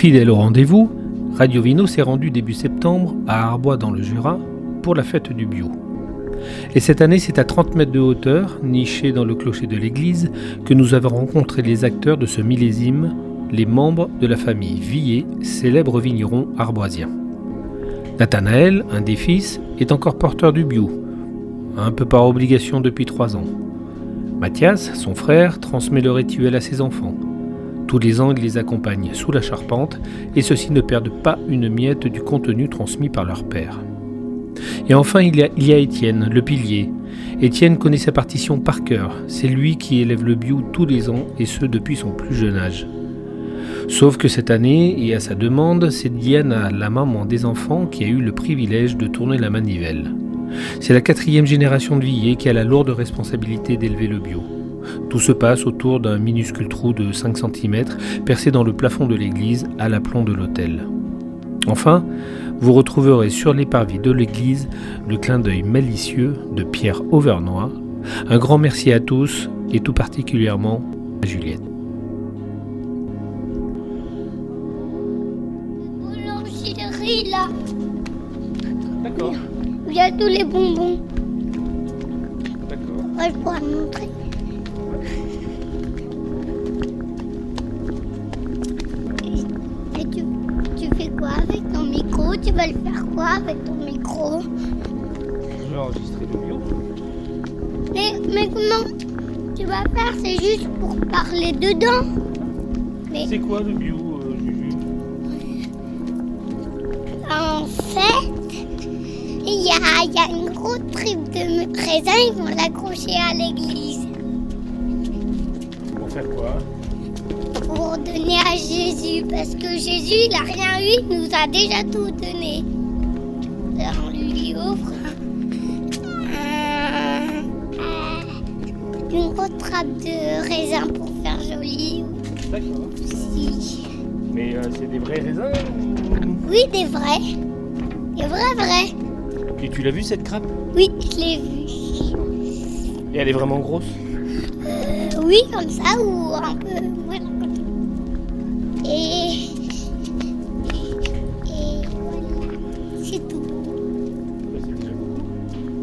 Fidèle au rendez-vous, Radio Vino s'est rendu début septembre à Arbois dans le Jura pour la fête du bio. Et cette année, c'est à 30 mètres de hauteur, niché dans le clocher de l'église, que nous avons rencontré les acteurs de ce millésime, les membres de la famille Villet, célèbre vigneron arboisien. Nathanaël, un des fils, est encore porteur du bio, un peu par obligation depuis trois ans. Mathias, son frère, transmet le rituel à ses enfants. Tous les il les accompagne sous la charpente et ceux-ci ne perdent pas une miette du contenu transmis par leur père. Et enfin, il y, a, Étienne, le pilier. Étienne connaît sa partition par cœur. C'est lui qui élève le bio tous les ans, et ce depuis son plus jeune âge. Sauf que cette année, et à sa demande, c'est Diana, la maman des enfants, qui a eu le privilège de tourner la manivelle. C'est la quatrième génération de Villiers qui a la lourde responsabilité d'élever le bio. Tout se passe autour d'un minuscule trou de 5 cm percé dans le plafond de l'église à l'aplomb de l'hôtel. Enfin, vous retrouverez sur les parvis de l'église le clin d'œil malicieux de Pierre Auvernois. Un grand merci à tous et tout particulièrement à Juliette. Boulangerie là, D'accord, il y a tous les bonbons. d'accord. Ouais, je pourrais te montrer. Tu vas le faire quoi avec ton micro Je vais enregistrer le bio. mais, mais comment tu vas faire C'est juste pour parler dedans. Mais C'est quoi le bio, euh, Juju en fait, il y a, il y a une grosse tripe de raisins, ils vont l'accrocher à l'église Pour faire quoi? Pour donner à Jésus. Parce que Jésus, il n'a rien eu, il nous a déjà tout donné. Alors on lui offre un- un- une grosse trappe de raisins pour faire joli D'accord. aussi. Mais euh, c'est des vrais raisins Oui, des vrais. Des vrais, vrais. Et tu l'as vu cette grappe Oui, je l'ai vu. Et elle est vraiment grosse? Euh, oui, comme ça, ou un peu. Et. Et voilà. C'est tout.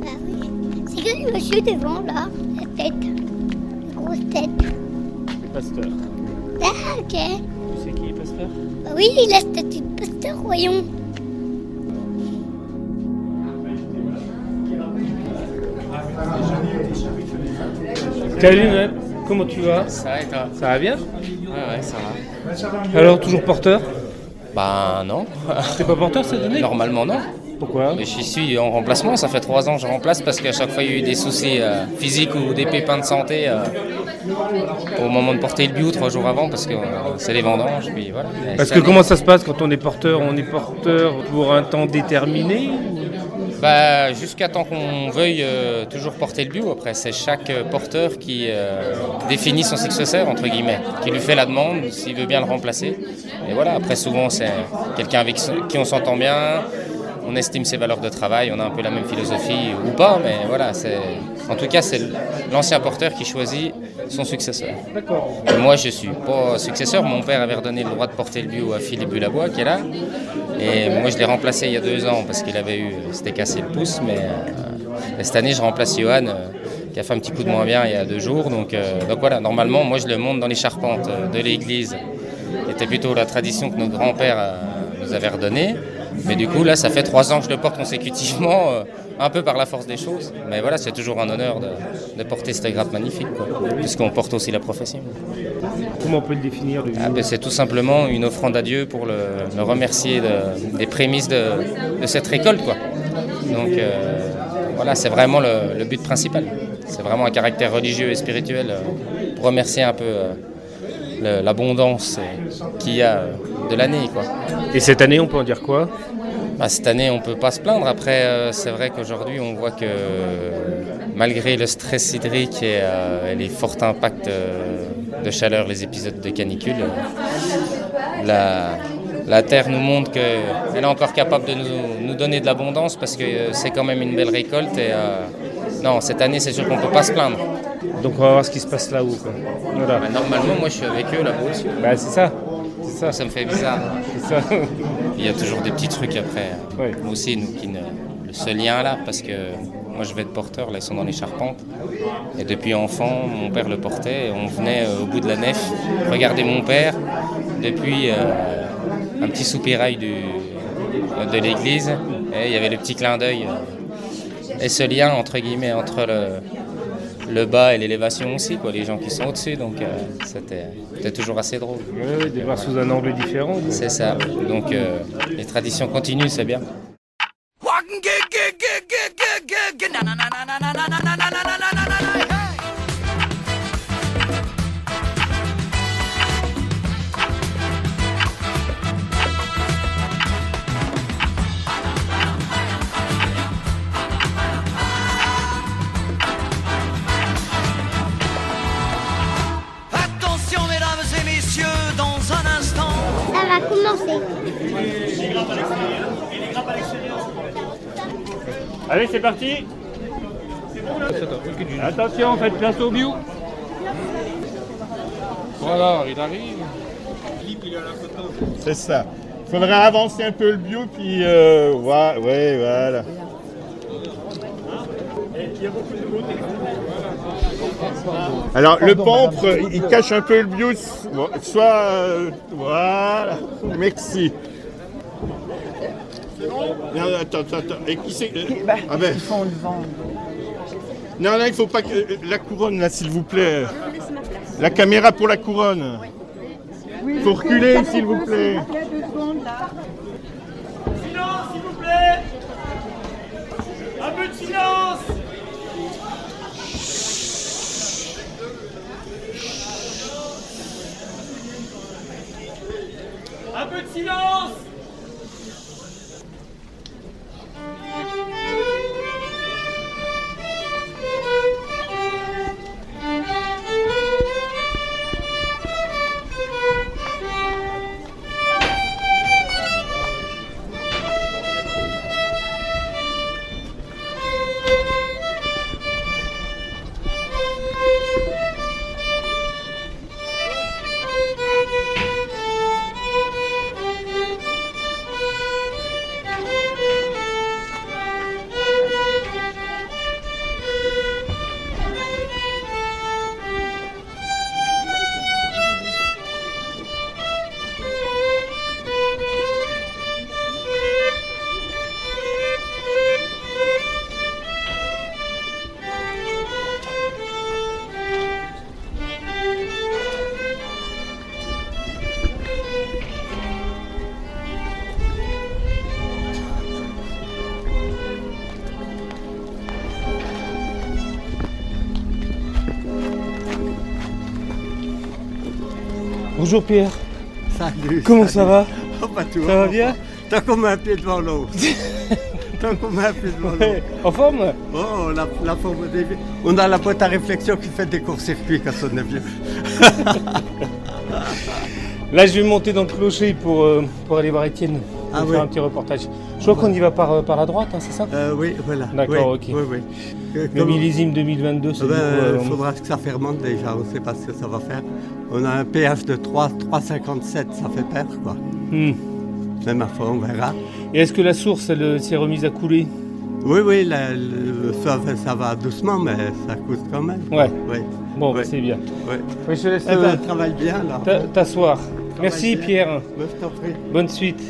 Bah oui. C'est que le monsieur devant, là, la tête. La grosse tête. Le pasteur. Ah, ok. Tu sais qui est pasteur Bah oui, la statue de pasteur, voyons. Salut Noël, comment tu vas? Ça va et toi? Ça va bien? Ouais, ouais, ça va. Alors toujours porteur? Bah non, T'es pas porteur cette année? Normalement non. Pourquoi? Mais je suis en remplacement, ça fait trois ans que je remplace parce qu'à chaque fois il y a eu des soucis euh, physiques ou des pépins de santé euh, au moment de porter le bio trois jours avant parce que euh, c'est les vendanges. Puis voilà. Et Parce que année- comment ça se passe quand on est porteur? On est porteur pour un temps déterminé? Bah, jusqu'à temps qu'on veuille euh, toujours porter le bio. Après, c'est chaque euh, porteur qui euh, définit son successeur, entre guillemets, qui lui fait la demande s'il veut bien le remplacer. Et voilà, après, souvent, c'est quelqu'un avec qui on s'entend bien, on estime ses valeurs de travail, on a un peu la même philosophie ou pas, mais voilà, c'est. En tout cas, c'est l'ancien porteur qui choisit son successeur. Et moi, je suis pas successeur. Mon père avait redonné le droit de porter le bio à Philippe Bulabois, qui est là. Et moi, je l'ai remplacé il y a deux ans parce qu'il avait eu, s'était cassé le pouce. Mais euh, et cette année, je remplace Johan, euh, qui a fait un petit coup de moins bien il y a deux jours. Donc, euh, donc voilà, normalement, moi, je le monte dans les charpentes de l'église, qui était plutôt la tradition que notre grand-père euh, nous avait redonnée. Mais du coup, là, ça fait trois ans que je le porte consécutivement, euh, un peu par la force des choses. Mais voilà, c'est toujours un honneur de, de porter cette grappe magnifique, puisqu'on porte aussi la profession. Comment on peut le définir le Ah, ben, c'est tout simplement une offrande à Dieu pour le, le remercier de- des prémices de, de cette récolte. Quoi. Donc euh, voilà, c'est vraiment le, le but principal. C'est vraiment un caractère religieux et spirituel euh, pour remercier un peu l'abondance qu'il y a de l'année. quoi. Et cette année, on peut en dire quoi? Bah, cette année, on ne peut pas se plaindre. Après, euh, c'est vrai qu'aujourd'hui, on voit que malgré le stress hydrique et, euh, et les forts impacts euh, de chaleur, les épisodes de canicule, la, la Terre nous montre qu'elle est encore capable de nous, nous donner de l'abondance parce que c'est quand même une belle récolte. Et, euh, non, cette année, c'est sûr qu'on ne peut pas se plaindre. Donc on va voir ce qui se passe là-haut. Voilà. Bah, normalement, moi, je suis avec eux là-bas aussi. Bah c'est ça. C'est ça. Ça me fait bizarre. C'est ça. Il y a toujours des petits trucs après. Ouais. Nous aussi, nous, qui ne... le seul lien là, parce que moi je vais être porteur, là ils sont dans les charpentes. Et depuis enfant, mon père le portait et on venait euh, au bout de la nef regarder mon père depuis euh, un petit soupirail du, de l'église. Et il y avait le petit clin d'œil. euh, et ce lien entre guillemets entre le, le bas et l'élévation aussi, quoi, les gens qui sont au-dessus. Donc euh, c'était toujours assez drôle. Ouais, de voir sous un angle différent. C'est ça. Donc euh, les traditions continuent, c'est bien. Allez, c'est parti Attention, faites place au bio Voilà, il arrive. C'est ça. Il faudrait avancer un peu le bio, puis euh, ouais, ouais, voilà. Alors le pampre, il cache un peu le bio, soit euh, voilà. Merci. Non, attends, attends, attends. Et qui c'est euh, Ah ben. Non, non, il faut pas que euh, la couronne là, s'il vous plaît. La caméra pour la couronne. Il faut reculer, s'il vous plaît. Silence, s'il vous plaît Un peu de silence Un peu de silence Bonjour Pierre. Salut. Comment salut. ça va Oh, bah, Ça va bien Tant qu'on met un pied devant l'autre. Tant qu'on met un pied devant l'autre. En forme Oh, la, la forme des vieux. On a la boîte à réflexion qui fait des courts-circuits quand on est vieux. Là, je vais monter dans le clocher pour, euh, pour aller voir Étienne. Ah faire oui. un petit reportage. Je crois qu'on y va par, euh, par la droite, hein, c'est ça Euh, oui, voilà. D'accord, Oui, ok. Oui, oui. Euh, Le millésime 2022, c'est Ah ben, euh, Il faudra que ça fermente déjà, on ne sait pas ce que ça va faire. On a un pH de 3, 3,57, ça fait peur quoi. hmm. Mais ma foi, on verra. Et est-ce que la source, elle s'est remise à couler? Oui, oui, la- le- ça, ça va doucement, mais ça coûte quand même. Ouais. Oui, Bon, c'est bien. oui. Oui, je te laisse Eh ben, euh, elle travaille bien là. t'a- t'asseoir. Merci bien. Pierre. Mais je t'en prie. Bonne suite.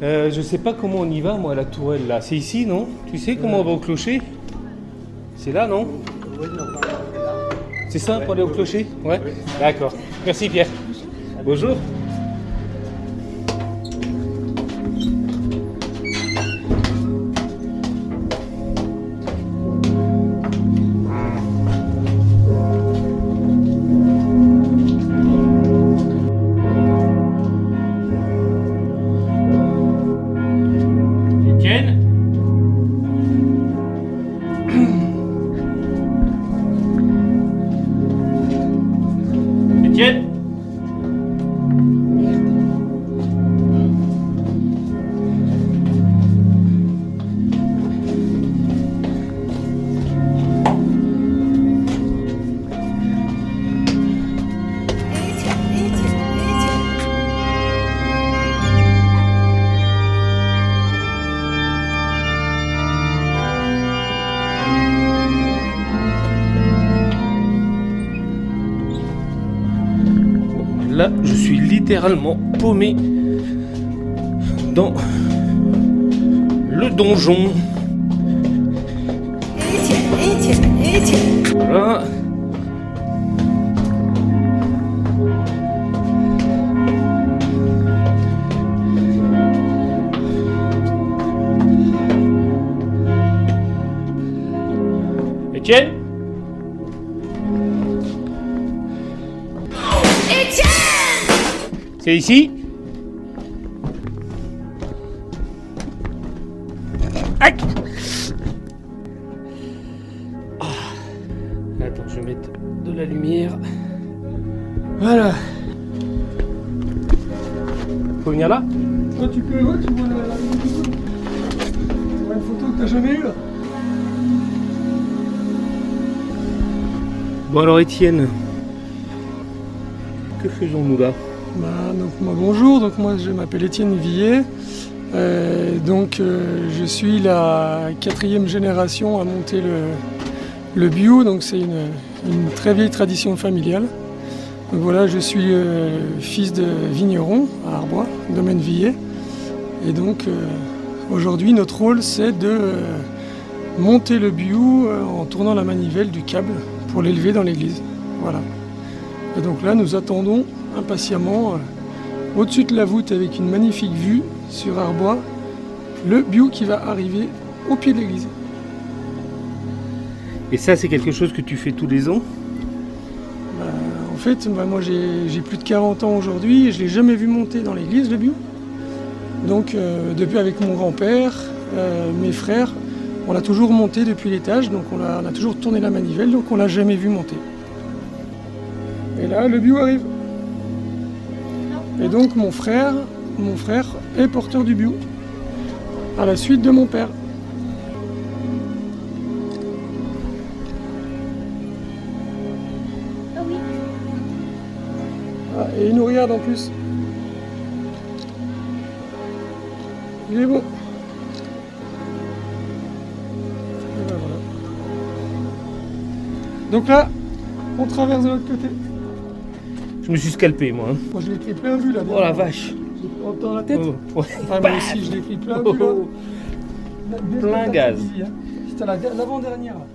Euh, je sais pas comment on y va, moi, la tourelle, là. C'est ici, non? Tu sais comment on va au clocher? C'est là, non? C'est ça, pour aller au clocher? Ouais D'accord. Merci, Pierre. Bonjour. Littéralement paumé dans le donjon. Voilà. Étienne? C'est ici Aïe Ah. Attends, je vais mettre de la lumière. Voilà. Faut venir là Toi, tu peux, ouais, tu vois la, la une photo que t'as jamais eue là. Bon alors Étienne, que faisons-nous là? Bah, donc, moi, bonjour, donc moi je m'appelle Étienne Villet. Euh, donc euh, je suis la quatrième génération à monter le, le bio, donc c'est une, très vieille tradition familiale. Donc voilà, je suis euh, fils de vigneron à Arbois, domaine Villet. Et donc aujourd'hui notre rôle c'est de monter le bio en tournant la manivelle du câble pour l'élever dans l'église. Voilà. Et donc là nous attendons impatiemment euh, au-dessus de la voûte avec une magnifique vue sur Arbois, le bio qui va arriver au pied de l'église. Et ça c'est quelque chose que tu fais tous les ans? Bah, en fait, bah, moi j'ai j'ai plus de 40 ans aujourd'hui et je l'ai jamais vu monter dans l'église le bio. Donc euh, depuis avec mon grand-père, euh, mes frères, on l'a toujours monté depuis l'étage, donc on a, on a toujours tourné la manivelle, donc on l'a jamais vu monter. Et là, le bio arrive. Et donc mon frère, mon frère est porteur du bio, à la suite de mon père. Ah oui. Ah, et il nous regarde en plus. Il est. Et ben voilà. Donc là, on traverse de l'autre côté. Je me suis scalpé moi. hein. Moi je l'ai pris plein vue là. Oh la vache Dans la tête Oh, ouais. Ah, moi aussi je l'ai pris plein vue là. Oh, Plein gaz. C'était la- l'avant-dernière. là.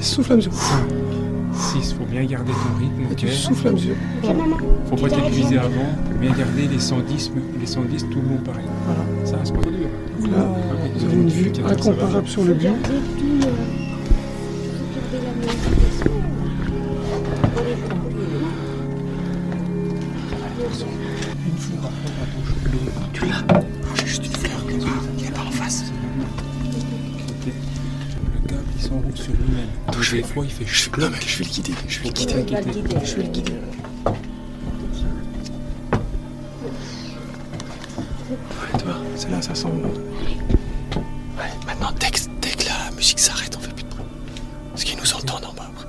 Souffle à mesure. 6, faut bien garder ton rythme. Et tu ok souffles à mesure. Faut pas t'épuiser avant. Bien garder les 110, les 110 tout le long pareil. Voilà. Ça reste pas dur. Là, vous avez une vue incomparable sur le bio. Le câble il s'enroule sur lui-même. Donc des fois il fait mais je vais le guider. Je vais le guider. Je vais le guider. Ouais, toi, c'est là, ça sent bon. Ouais, maintenant, dès que, dès que la musique s'arrête, on fait plus de bruit. Parce qu'ils nous entendent en bas après.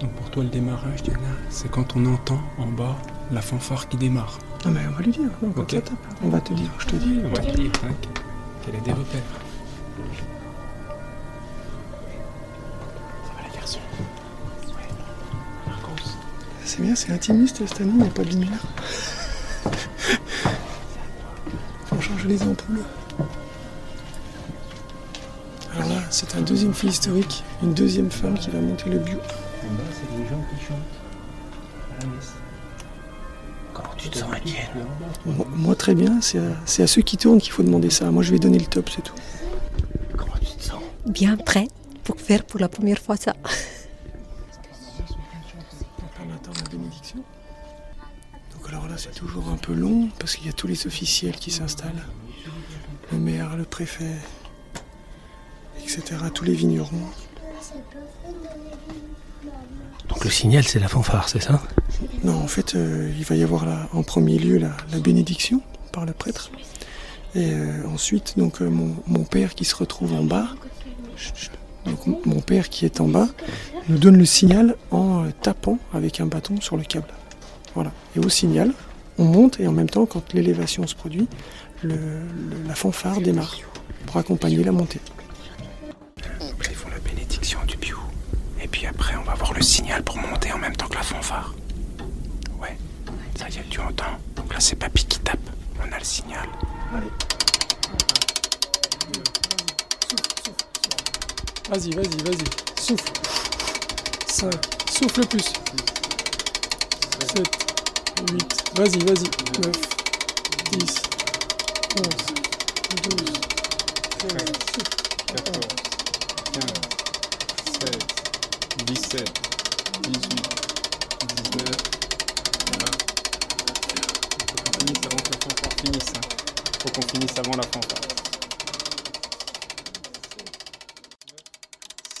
Donc pour toi le démarrage Diana, c'est quand on entend en bas la fanfare qui démarre. Non, mais on va lui dire. Non, ça tape, on va te dire, je te dis. On va te dire hein, qu'elle a des repères? C'est bien, c'est intimiste cette année, il n'y a pas de lumière. Faut changer les ampoules. Alors là, c'est un deuxième fait historique, une deuxième femme qui va monter le bio. En bas, c'est les gens qui chantent à la messe. Comment tu te sens, Étienne Moi, moi, très bien, c'est à, c'est à ceux qui tournent qu'il faut demander ça. Moi je vais donner le top, c'est tout. Comment tu te sens? Bien prêt pour faire pour la première fois ça. C'est toujours un peu long parce qu'il y a tous les officiels qui s'installent. Le maire, le préfet, etc. Tous les vignerons. Donc le signal, c'est la fanfare, c'est ça? Non, en fait, euh, il va y avoir la- en premier lieu la, la bénédiction par le prêtre. Et euh, ensuite, donc, euh, mon, mon père qui se retrouve en bas, donc, mon père qui est en bas, nous donne le signal en tapant avec un bâton sur le câble. Voilà. Et au signal, on monte et en même temps, quand l'élévation se produit, le- le- la fanfare démarre pour accompagner la montée. Ils font la bénédiction du biou. Et puis après, on va voir le signal pour monter en même temps que la fanfare. Ouais, ça y est, tu entends. Donc là, c'est papy qui tape. On a le signal. Allez. Vas-y, vas-y, vas-y. Souffle. 5. Souffle plus. 7. 8. Vas-y, vas-y. 9. 10. 11. 12. 13. 14, 15, 16, 17, 18, 19, 20. Faut qu'on finisse avant que la fanfare finisse. hein. Faut qu'on finisse avant la fanfare.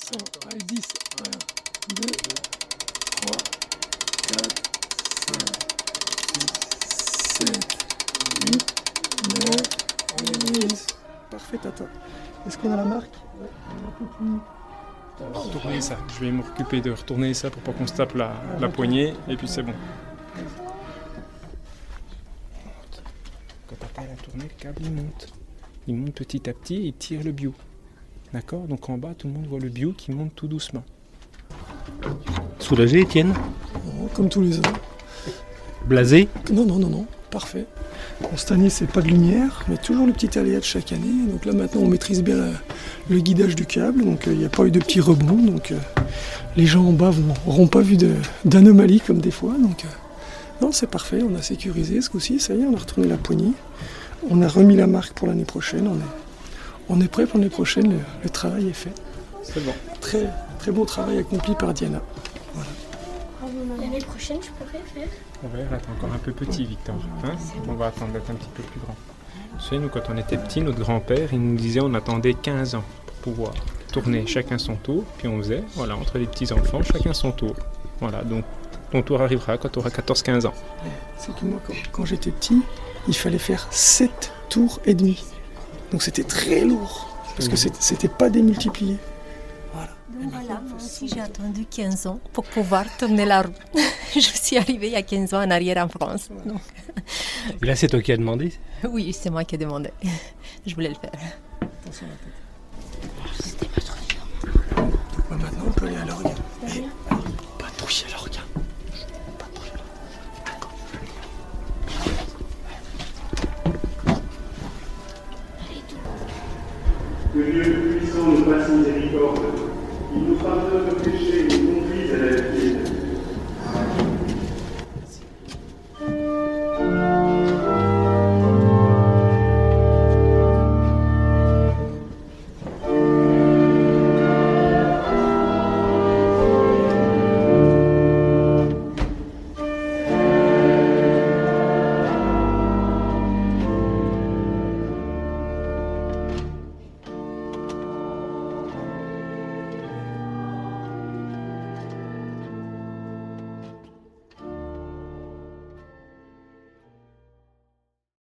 100. Allez, 10. 1, 2, 3, 4, Tata. Est-ce qu'on a la marque? Retournez ça. Je vais m'occuper de retourner ça pour pas qu'on se tape la, la poignée. Et puis c'est bon. Quand papa a tourné, le câble il monte. Il monte petit à petit et il tire le bio. D'accord? Donc en bas, tout le monde voit le bio qui monte tout doucement. Soulagé, Étienne? Oh, Comme tous les ans. Blasé? Non, non, non, non, parfait. Bon, cette année, c'est pas de lumière, mais toujours le petit aléa de chaque année. Donc là, maintenant, on maîtrise bien la- le guidage du câble, donc euh, il n'y a pas eu de petits rebonds. Donc euh, les gens en bas n'auront pas vu de- d'anomalie comme des fois. Donc euh, non, c'est parfait, on a sécurisé ce coup-ci, ça y est, on a retourné la poignée. On a remis la marque pour l'année prochaine. On est, on est prêt pour l'année prochaine, le, le travail est fait. C'est bon. Très, très beau travail accompli par Diana. Prochaine, je pourrais faire. On va être encore un peu petit, Victor. hein on va attendre d'être un petit peu plus grand. Tu sais, nous, quand on était petits, notre grand-père, il nous disait on attendait 15 ans pour pouvoir tourner chacun son tour. Puis on faisait, voilà, entre les petits-enfants, chacun son tour. Voilà, donc ton tour arrivera quand tu auras 14-15 ans. C'est que moi, quand, quand j'étais petit, il fallait faire 7 tours et demi. Donc c'était très lourd, parce que c'était pas démultiplié. Voilà. Donc voilà, moi aussi j'ai attendu 15 ans pour pouvoir tourner la roue. je suis arrivée il y a 15 ans en arrière en France. Donc. Et là, c'est toi qui as demandé? Oui, c'est moi qui ai demandé. Je voulais le faire. Attention à la tête. Ah, bah ouais, maintenant, on peut aller à l'organe. Mais eh, pas toucher à l'organe. Que Dieu puissant nous passe miséricorde. Thank you.